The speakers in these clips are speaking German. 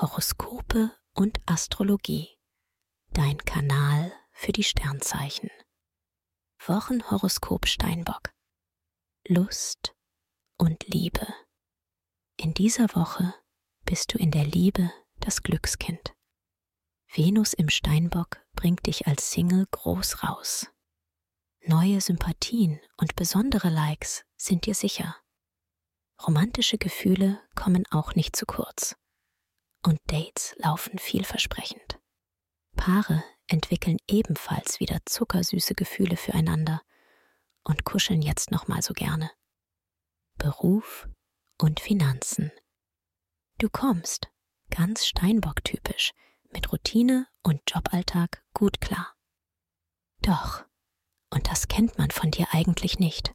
Horoskope und Astrologie. Dein Kanal für die Sternzeichen. Wochenhoroskop Steinbock. Lust und Liebe. In dieser Woche bist du in der Liebe das Glückskind. Venus im Steinbock bringt dich als Single groß raus. Neue Sympathien und besondere Likes sind dir sicher. Romantische Gefühle kommen auch nicht zu kurz. Und Dates laufen vielversprechend. Paare entwickeln ebenfalls wieder zuckersüße Gefühle füreinander und kuscheln jetzt nochmal so gerne. Beruf und Finanzen. Du kommst, ganz Steinbock-typisch, mit Routine und Joballtag gut klar. Doch, und das kennt man von dir eigentlich nicht.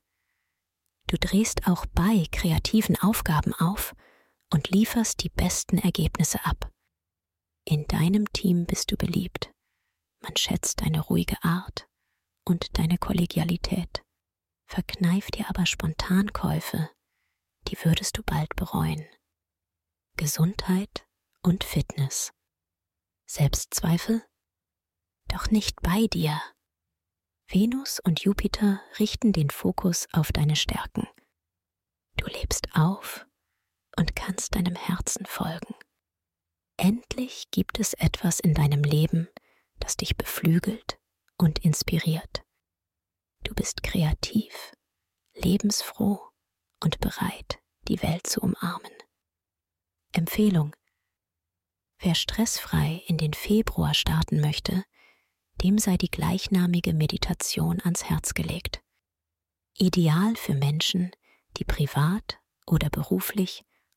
Du drehst auch bei kreativen Aufgaben auf und lieferst die besten Ergebnisse ab. In deinem Team bist du beliebt. Man schätzt deine ruhige Art und deine Kollegialität. Verkneif dir aber Spontankäufe, die würdest du bald bereuen. Gesundheit und Fitness. Selbstzweifel? Doch nicht bei dir. Venus und Jupiter richten den Fokus auf deine Stärken. Du lebst auf und kannst deinem Herzen folgen. Endlich gibt es etwas in deinem Leben, das dich beflügelt und inspiriert. Du bist kreativ, lebensfroh und bereit, die Welt zu umarmen. Empfehlung. Wer stressfrei in den Februar starten möchte, dem sei die gleichnamige Meditation ans Herz gelegt. Ideal für Menschen, die privat oder beruflich